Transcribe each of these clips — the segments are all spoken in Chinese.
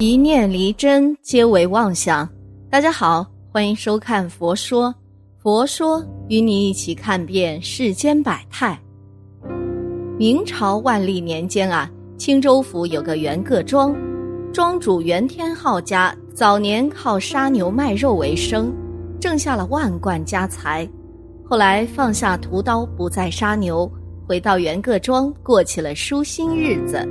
一念离真，皆为妄想。大家好，欢迎收看《佛说》，佛说与你一起看遍世间百态。明朝万历年间啊，青州府有个袁各庄，庄主袁天浩家早年靠杀牛卖肉为生，挣下了万贯家财。后来放下屠刀，不再杀牛，回到袁各庄过起了舒心日子。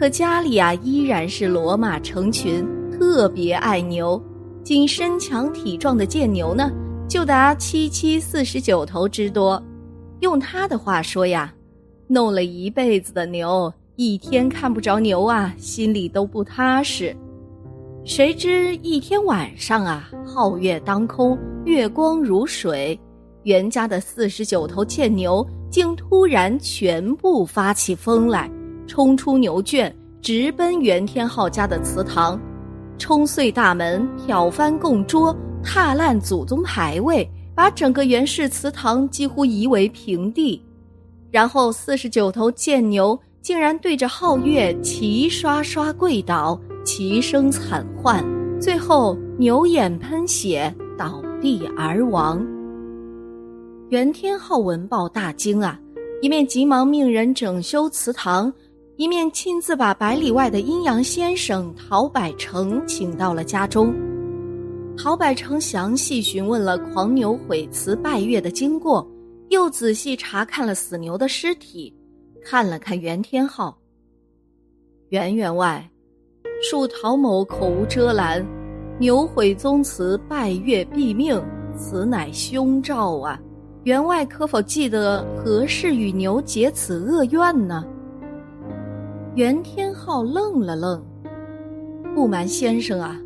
可家里啊，依然是骡马成群，特别爱牛。仅身强体壮的贱牛呢，就达七七四十九头之多。用他的话说呀，弄了一辈子的牛，一天看不着牛啊，心里都不踏实。谁知一天晚上啊，皓月当空，月光如水，袁家的四十九头贱牛竟突然全部发起疯来。冲出牛圈，直奔袁天浩家的祠堂，冲碎大门，挑翻供桌，踏烂祖宗牌位，把整个袁氏祠堂几乎夷为平地。然后四十九头贱牛竟然对着皓月齐刷刷跪倒，齐声惨唤，最后牛眼喷血，倒地而亡。袁天浩闻报大惊啊，一面急忙命人整修祠堂。一面亲自把百里外的阴阳先生陶百成请到了家中，陶百成详细询问了狂牛毁祠拜月的经过，又仔细查看了死牛的尸体，看了看袁天浩。袁员外，恕陶某口无遮拦，牛毁宗祠拜月毙命，此乃凶兆啊！员外可否记得何事与牛结此恶怨呢？袁天浩愣了愣，不瞒先生啊，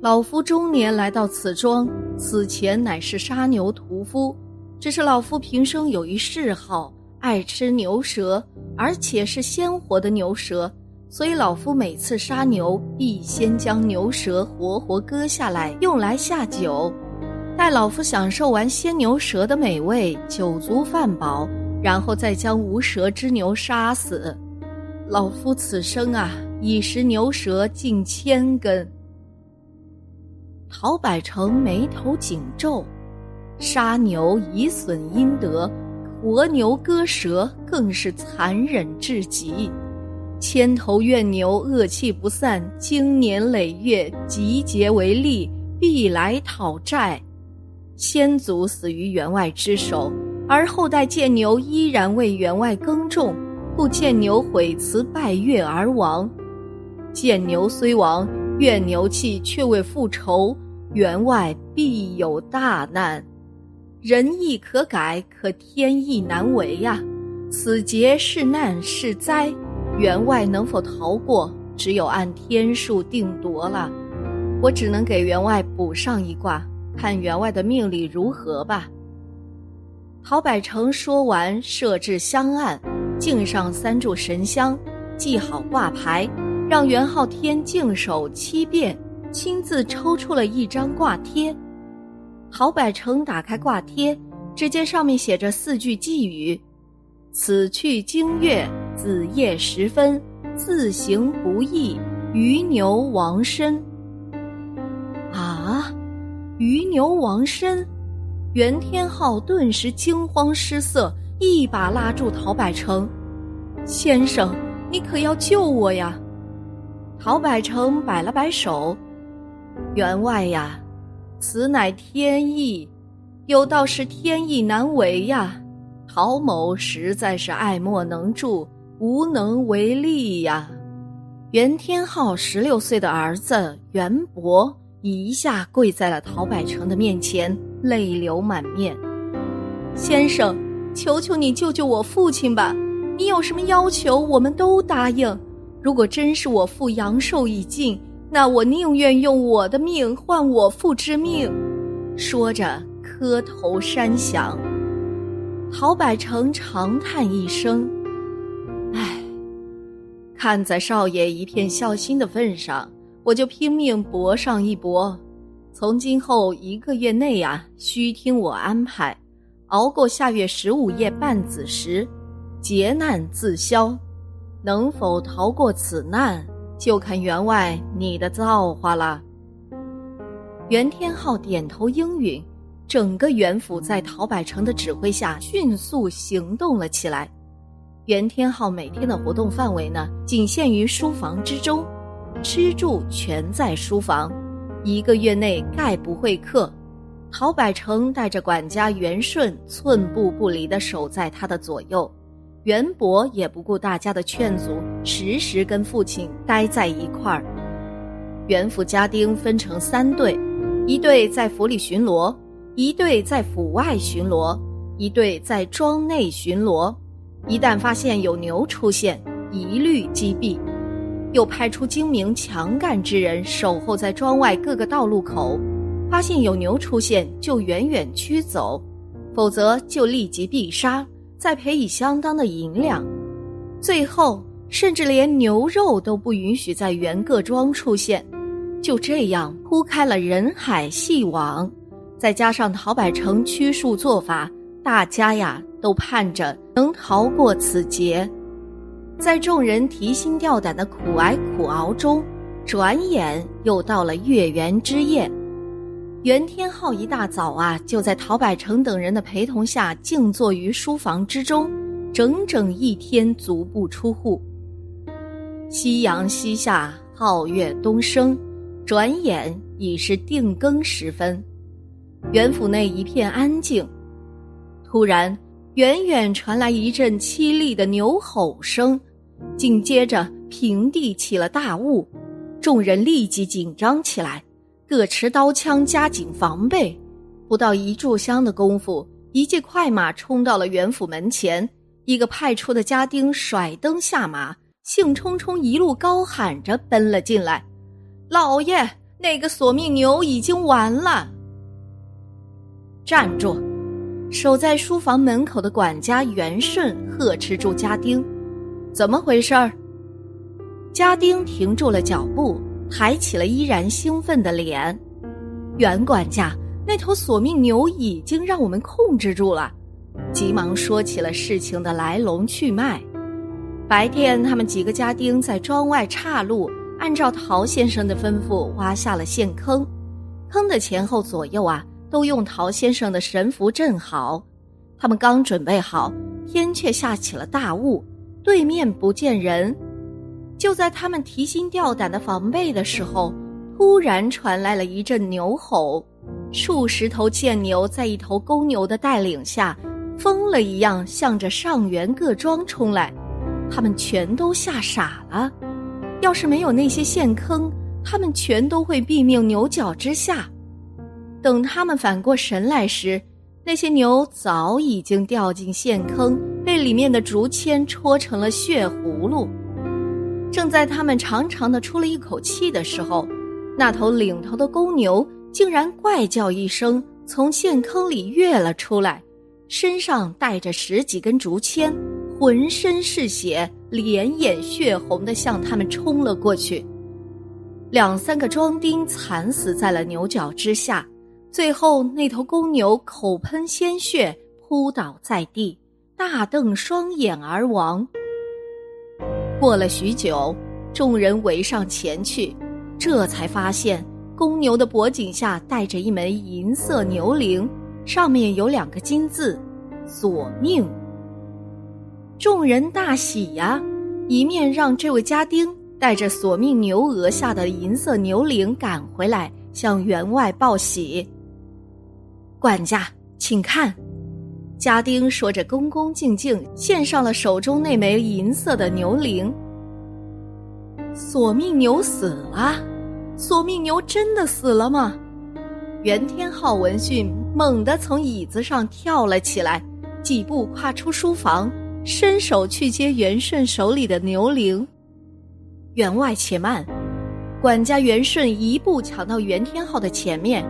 老夫中年来到此庄，此前乃是杀牛屠夫。只是老夫平生有一嗜好，爱吃牛舌，而且是鲜活的牛舌，所以老夫每次杀牛，必先将牛舌活活割下来，用来下酒。待老夫享受完鲜牛舌的美味，酒足饭饱，然后再将无舌之牛杀死。老夫此生啊，已食牛舌近千根。陶百成眉头紧皱，杀牛以损阴德，活牛割舌更是残忍至极。千头怨牛恶气不散，经年累月集结为力，必来讨债。先祖死于员外之手，而后代见牛依然为员外耕种。故见牛毁祠拜月而亡，见牛虽亡，怨牛气却未复仇，员外必有大难。人意可改，可天意难违呀！此劫是难是灾，员外能否逃过，只有按天数定夺了。我只能给员外卜上一卦，看员外的命理如何吧。陶百成说完，设置香案。敬上三炷神香，系好挂牌，让袁浩天净手七遍，亲自抽出了一张挂贴。陶百成打开挂贴，只见上面写着四句寄语：“此去经月，子夜时分，自行不义，余牛亡身。”啊，余牛亡身！袁天浩顿时惊慌失色。一把拉住陶百成，先生，你可要救我呀！陶百成摆了摆手，员外呀，此乃天意，有道是天意难违呀。陶某实在是爱莫能助，无能为力呀。袁天浩十六岁的儿子袁博一下跪在了陶百成的面前，泪流满面，先生。求求你救救我父亲吧！你有什么要求，我们都答应。如果真是我父阳寿已尽，那我宁愿用我的命换我父之命。说着，磕头山响。陶百成长叹一声：“唉，看在少爷一片孝心的份上，我就拼命搏上一搏。从今后一个月内啊，需听我安排。”熬过下月十五夜半子时，劫难自消，能否逃过此难，就看员外你的造化了。袁天浩点头应允，整个袁府在陶百成的指挥下迅速行动了起来。袁天浩每天的活动范围呢，仅限于书房之中，吃住全在书房，一个月内概不会客。陶百成带着管家袁顺，寸步不离地守在他的左右。袁博也不顾大家的劝阻，时时跟父亲待在一块儿。袁府家丁分成三队，一队在府里巡逻，一队在府外巡逻，一队在庄内巡逻。一旦发现有牛出现，一律击毙。又派出精明强干之人守候在庄外各个道路口。发现有牛出现，就远远驱走；否则就立即必杀，再赔以相当的银两。最后，甚至连牛肉都不允许在原各庄出现。就这样铺开了人海细网，再加上陶百成驱术做法，大家呀都盼着能逃过此劫。在众人提心吊胆的苦挨苦熬中，转眼又到了月圆之夜。袁天浩一大早啊，就在陶百成等人的陪同下静坐于书房之中，整整一天足不出户。夕阳西下，皓月东升，转眼已是定更时分。袁府内一片安静，突然，远远传来一阵凄厉的牛吼声，紧接着平地起了大雾，众人立即紧张起来。各持刀枪，加紧防备。不到一炷香的功夫，一骑快马冲到了袁府门前。一个派出的家丁甩灯下马，兴冲冲一路高喊着奔了进来：“老爷，那个索命牛已经完了！”站住！守在书房门口的管家袁顺呵斥住家丁：“怎么回事儿？”家丁停住了脚步。抬起了依然兴奋的脸，袁管家，那头索命牛已经让我们控制住了，急忙说起了事情的来龙去脉。白天，他们几个家丁在庄外岔路，按照陶先生的吩咐挖下了陷坑，坑的前后左右啊，都用陶先生的神符镇好。他们刚准备好，天却下起了大雾，对面不见人。就在他们提心吊胆的防备的时候，突然传来了一阵牛吼，数十头贱牛在一头公牛的带领下，疯了一样向着上元各庄冲来。他们全都吓傻了，要是没有那些陷坑，他们全都会毙命牛角之下。等他们反过神来时，那些牛早已经掉进陷坑，被里面的竹签戳成了血葫芦。正在他们长长的出了一口气的时候，那头领头的公牛竟然怪叫一声，从陷坑里跃了出来，身上带着十几根竹签，浑身是血，脸眼血红的向他们冲了过去。两三个庄丁惨死在了牛角之下，最后那头公牛口喷鲜血，扑倒在地，大瞪双眼而亡。过了许久，众人围上前去，这才发现公牛的脖颈下戴着一枚银色牛铃，上面有两个金字“索命”。众人大喜呀，一面让这位家丁带着索命牛额下的银色牛铃赶回来，向员外报喜。管家，请看。家丁说着，恭恭敬敬献上了手中那枚银色的牛铃。索命牛死了，索命牛真的死了吗？袁天浩闻讯，猛地从椅子上跳了起来，几步跨出书房，伸手去接袁顺手里的牛铃。员外且慢，管家袁顺一步抢到袁天浩的前面，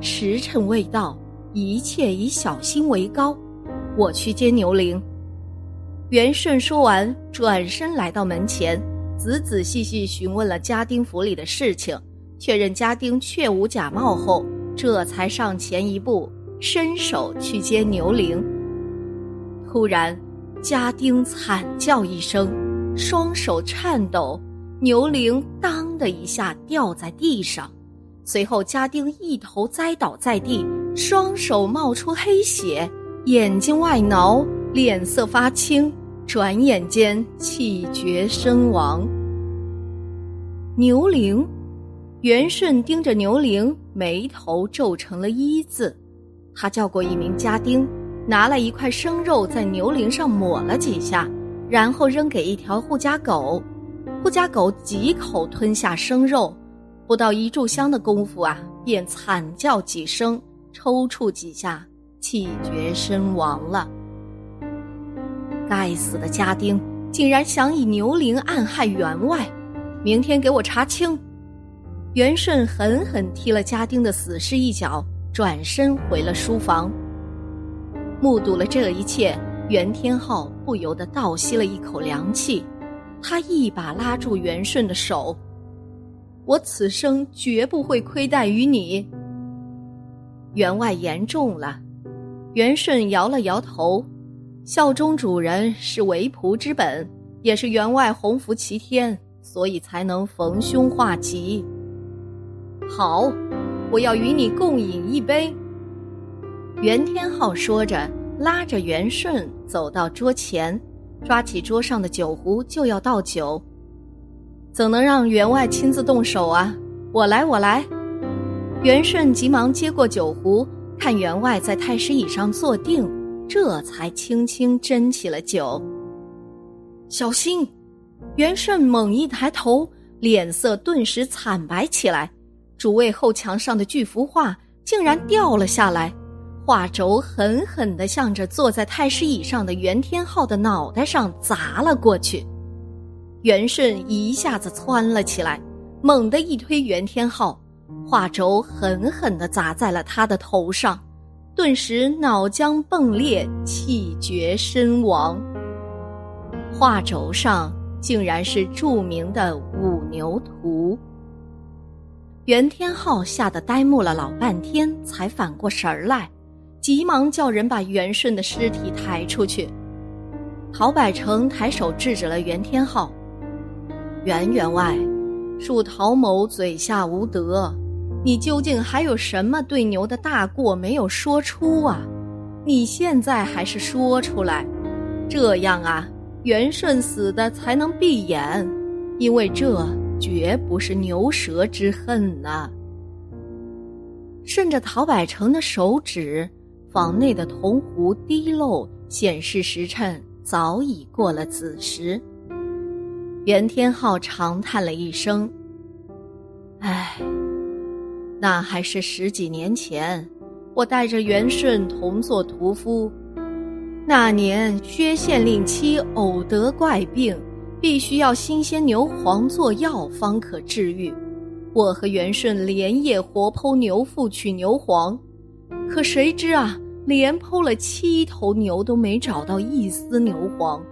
时辰未到，一切以小心为高。我去接牛铃。元顺说完，转身来到门前，仔仔细细询问了家丁府里的事情，确认家丁确无假冒后，这才上前一步，伸手去接牛铃。突然，家丁惨叫一声，双手颤抖，牛铃“当”的一下掉在地上，随后家丁一头栽倒在地，双手冒出黑血，眼睛外挠，脸色发青，转眼间气绝身亡。牛铃，元顺盯着牛铃，眉头皱成了一字。他叫过一名家丁，拿了一块生肉在牛铃上抹了几下，然后扔给一条护家狗。护家狗几口吞下生肉，不到一炷香的功夫啊，便惨叫几声，抽搐几下，气绝身亡了。该死的家丁，竟然想以牛铃暗害员外！明天给我查清！元顺狠狠踢了家丁的死尸一脚。转身回了书房，目睹了这一切，袁天浩不由得倒吸了一口凉气。他一把拉住袁顺的手：“我此生绝不会亏待于你。”员外言重了，元顺摇了摇头：“效忠主人是为仆之本，也是员外洪福齐天，所以才能逢凶化吉。”好。我要与你共饮一杯。”袁天浩说着，拉着元顺走到桌前，抓起桌上的酒壶就要倒酒。怎能让员外亲自动手啊？我来，我来。袁顺急忙接过酒壶，看员外在太师椅上坐定，这才轻轻斟起了酒。小心！袁顺猛一抬头，脸色顿时惨白起来。主位后墙上的巨幅画竟然掉了下来，画轴狠狠地向着坐在太师椅上的袁天浩的脑袋上砸了过去。袁顺一下子窜了起来，猛地一推袁天浩，画轴狠狠地砸在了他的头上，顿时脑浆迸裂，气绝身亡。画轴上竟然是著名的五牛图。袁天浩吓得呆木了老半天，才反过神儿来，急忙叫人把袁顺的尸体抬出去。陶百成抬手制止了袁天浩：“袁员外，恕陶某嘴下无德，你究竟还有什么对牛的大过没有说出啊？你现在还是说出来，这样啊，元顺死的才能闭眼，因为这。”绝不是牛舌之恨呐！顺着陶百成的手指，房内的铜壶滴漏，显示时辰早已过了子时。袁天浩长叹了一声：“唉，那还是十几年前，我带着元顺同做屠夫。那年薛县令妻偶得怪病。”必须要新鲜牛黄做药方可治愈。我和元顺连夜活剖牛腹取牛黄，可谁知啊，连剖了七头牛都没找到一丝牛黄。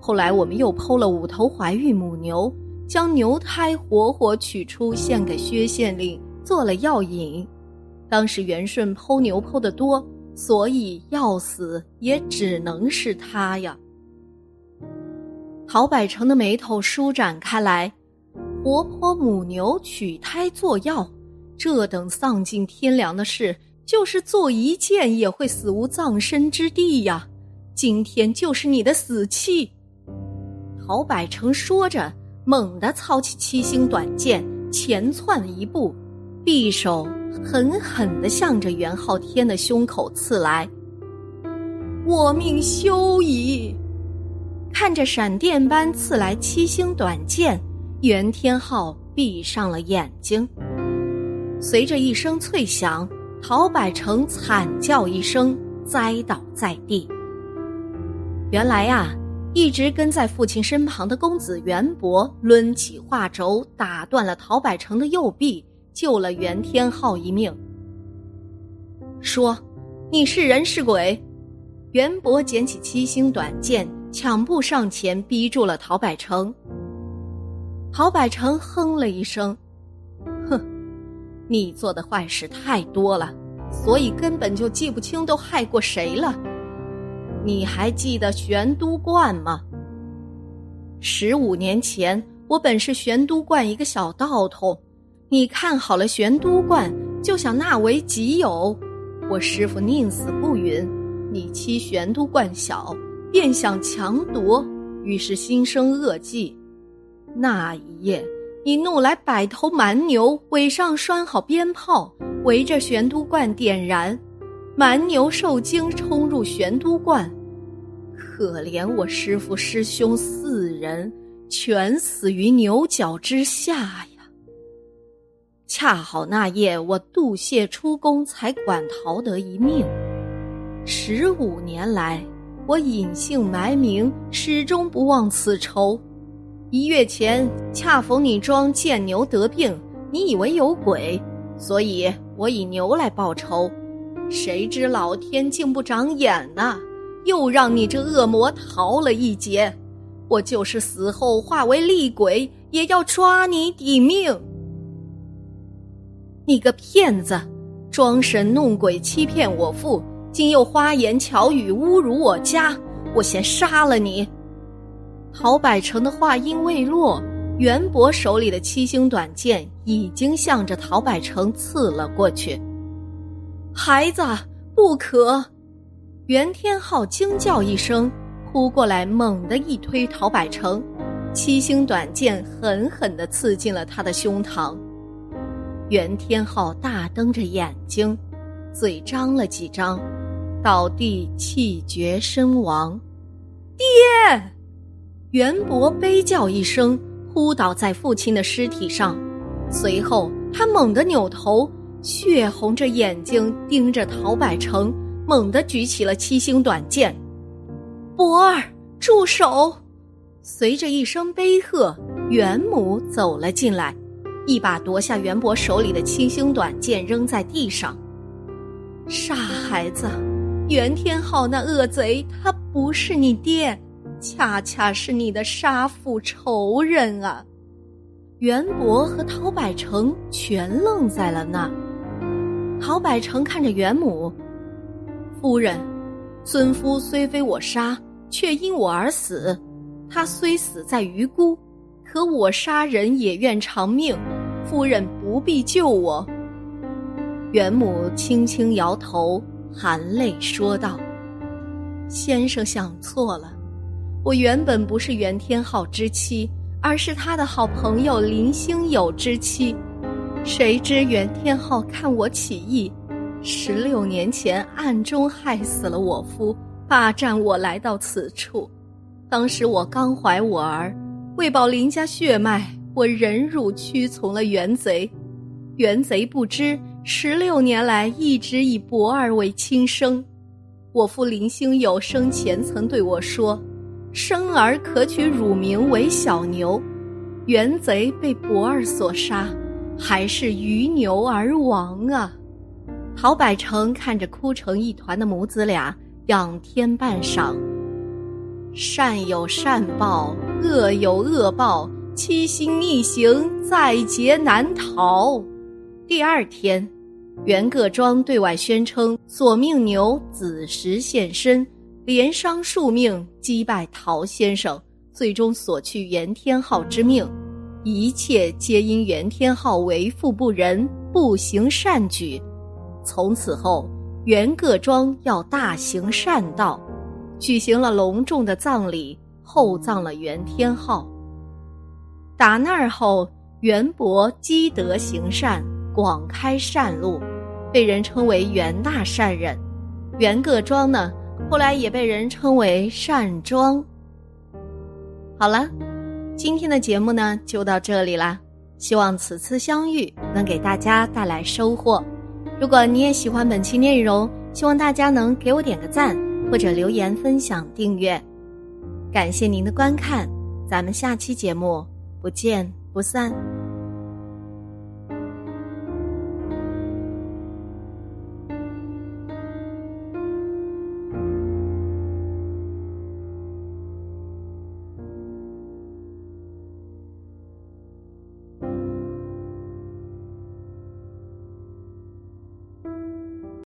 后来我们又剖了五头怀孕母牛，将牛胎活活取出献给薛县令做了药引。当时元顺剖牛剖的多，所以要死也只能是他呀。陶百成的眉头舒展开来，活泼母牛取胎做药，这等丧尽天良的事，就是做一件也会死无葬身之地呀！今天就是你的死期！陶百成说着，猛地操起七星短剑，前窜一步，匕首狠狠地向着袁昊天的胸口刺来。我命休矣！看着闪电般刺来七星短剑，袁天浩闭上了眼睛。随着一声脆响，陶百成惨叫一声，栽倒在地。原来呀，一直跟在父亲身旁的公子袁博抡起画轴，打断了陶百成的右臂，救了袁天浩一命。说：“你是人是鬼？”袁博捡起七星短剑。抢步上前，逼住了陶百成。陶百成哼了一声：“哼，你做的坏事太多了，所以根本就记不清都害过谁了。你还记得玄都观吗？十五年前，我本是玄都观一个小道童，你看好了玄都观，就想纳为己有。我师傅宁死不允，你欺玄都观小，便想强夺，于是心生恶计。那一夜，你弄来百头蛮牛，尾上拴好鞭炮，围着玄都观点燃。蛮牛受惊，冲入玄都观。可怜我师傅师兄四人，全死于牛角之下呀。恰好那夜我渡谢出宫，才管逃得一命。十五年来，我隐姓埋名，始终不忘此仇。一月前，恰逢你庄见牛得病，你以为有鬼，所以我以牛来报仇。谁知老天竟不长眼呐，又让你这恶魔逃了一劫。我就是死后化为厉鬼，也要抓你抵命。你个骗子，装神弄鬼欺骗我父，今又花言巧语侮辱我家，我先杀了你！陶百成的话音未落，袁博手里的七星短剑已经向着陶百成刺了过去。孩子，不可！袁天浩惊叫一声，扑过来，猛地一推陶百成，七星短剑狠狠地刺进了他的胸膛。袁天浩大瞪着眼睛，嘴张了几张，倒地气绝身亡。爹！袁博悲叫一声，扑倒在父亲的尸体上，随后他猛地扭头，血红着眼睛盯着陶百成，猛地举起了七星短剑。博儿，住手！随着一声悲喝，袁母走了进来，一把夺下袁博手里的七星短剑，扔在地上。傻孩子，袁天浩那恶贼，他不是你爹。恰恰是你的杀父仇人啊！袁博和陶百成全愣在了那。陶百成看着袁母，夫人，尊夫虽非我杀，却因我而死。他虽死在余辜，可我杀人也愿偿命。夫人不必救我。袁母轻轻摇头，含泪说道：“先生想错了。”我原本不是袁天浩之妻，而是他的好朋友林星友之妻。谁知袁天浩看我起义，十六年前暗中害死了我夫，霸占我来到此处。当时我刚怀我儿，为保林家血脉，我忍辱屈从了袁贼。袁贼不知，十六年来一直以博儿为亲生。我父林星友生前曾对我说。生儿可取乳名为小牛，原贼被博儿所杀，还是于牛而亡啊！陶百成看着哭成一团的母子俩，仰天半晌。善有善报，恶有恶报，七星逆行，在劫难逃。第二天，袁各庄对外宣称索命牛子时现身。连伤数命，击败陶先生，最终索去袁天浩之命，一切皆因袁天浩为富不仁，不行善举。从此后，袁各庄要大行善道，举行了隆重的葬礼，厚葬了袁天浩。打那儿后，袁博积德行善，广开善路，被人称为袁大善人。袁各庄呢？后来也被人称为善庄。好了，今天的节目呢就到这里啦。希望此次相遇能给大家带来收获。如果你也喜欢本期内容，希望大家能给我点个赞，或者留言分享、订阅。感谢您的观看，咱们下期节目不见不散。